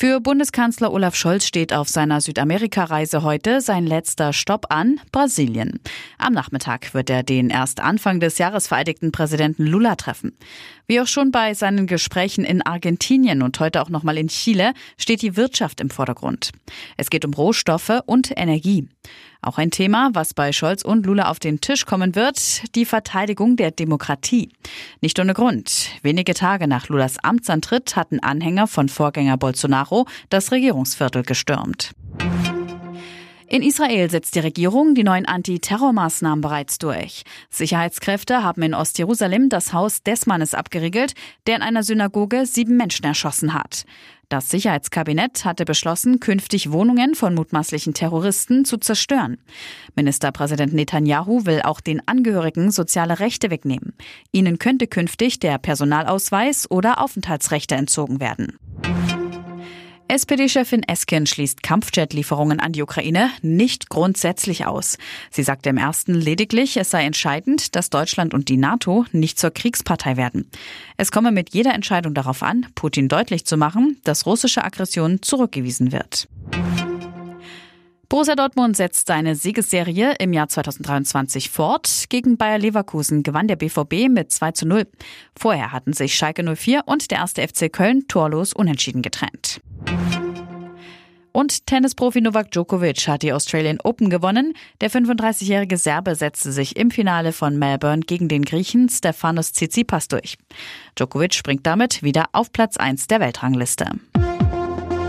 Für Bundeskanzler Olaf Scholz steht auf seiner Südamerika-Reise heute sein letzter Stopp an, Brasilien. Am Nachmittag wird er den erst Anfang des Jahres vereidigten Präsidenten Lula treffen. Wie auch schon bei seinen Gesprächen in Argentinien und heute auch nochmal in Chile steht die Wirtschaft im Vordergrund. Es geht um Rohstoffe und Energie. Auch ein Thema, was bei Scholz und Lula auf den Tisch kommen wird, die Verteidigung der Demokratie. Nicht ohne Grund. Wenige Tage nach Lulas Amtsantritt hatten Anhänger von Vorgänger Bolsonaro das Regierungsviertel gestürmt. In Israel setzt die Regierung die neuen Antiterrormaßnahmen bereits durch. Sicherheitskräfte haben in Ostjerusalem das Haus des Mannes abgeriegelt, der in einer Synagoge sieben Menschen erschossen hat. Das Sicherheitskabinett hatte beschlossen, künftig Wohnungen von mutmaßlichen Terroristen zu zerstören. Ministerpräsident Netanyahu will auch den Angehörigen soziale Rechte wegnehmen. Ihnen könnte künftig der Personalausweis oder Aufenthaltsrechte entzogen werden. SPD-Chefin Esken schließt Kampfjet-Lieferungen an die Ukraine nicht grundsätzlich aus. Sie sagte im ersten lediglich, es sei entscheidend, dass Deutschland und die NATO nicht zur Kriegspartei werden. Es komme mit jeder Entscheidung darauf an, Putin deutlich zu machen, dass russische Aggression zurückgewiesen wird. Borussia Dortmund setzt seine Siegesserie im Jahr 2023 fort. Gegen Bayer Leverkusen gewann der BVB mit 2 zu 0. Vorher hatten sich Schalke 04 und der erste FC Köln torlos unentschieden getrennt. Und Tennisprofi Novak Djokovic hat die Australian Open gewonnen. Der 35-jährige Serbe setzte sich im Finale von Melbourne gegen den Griechen Stefanos Tsitsipas durch. Djokovic springt damit wieder auf Platz 1 der Weltrangliste.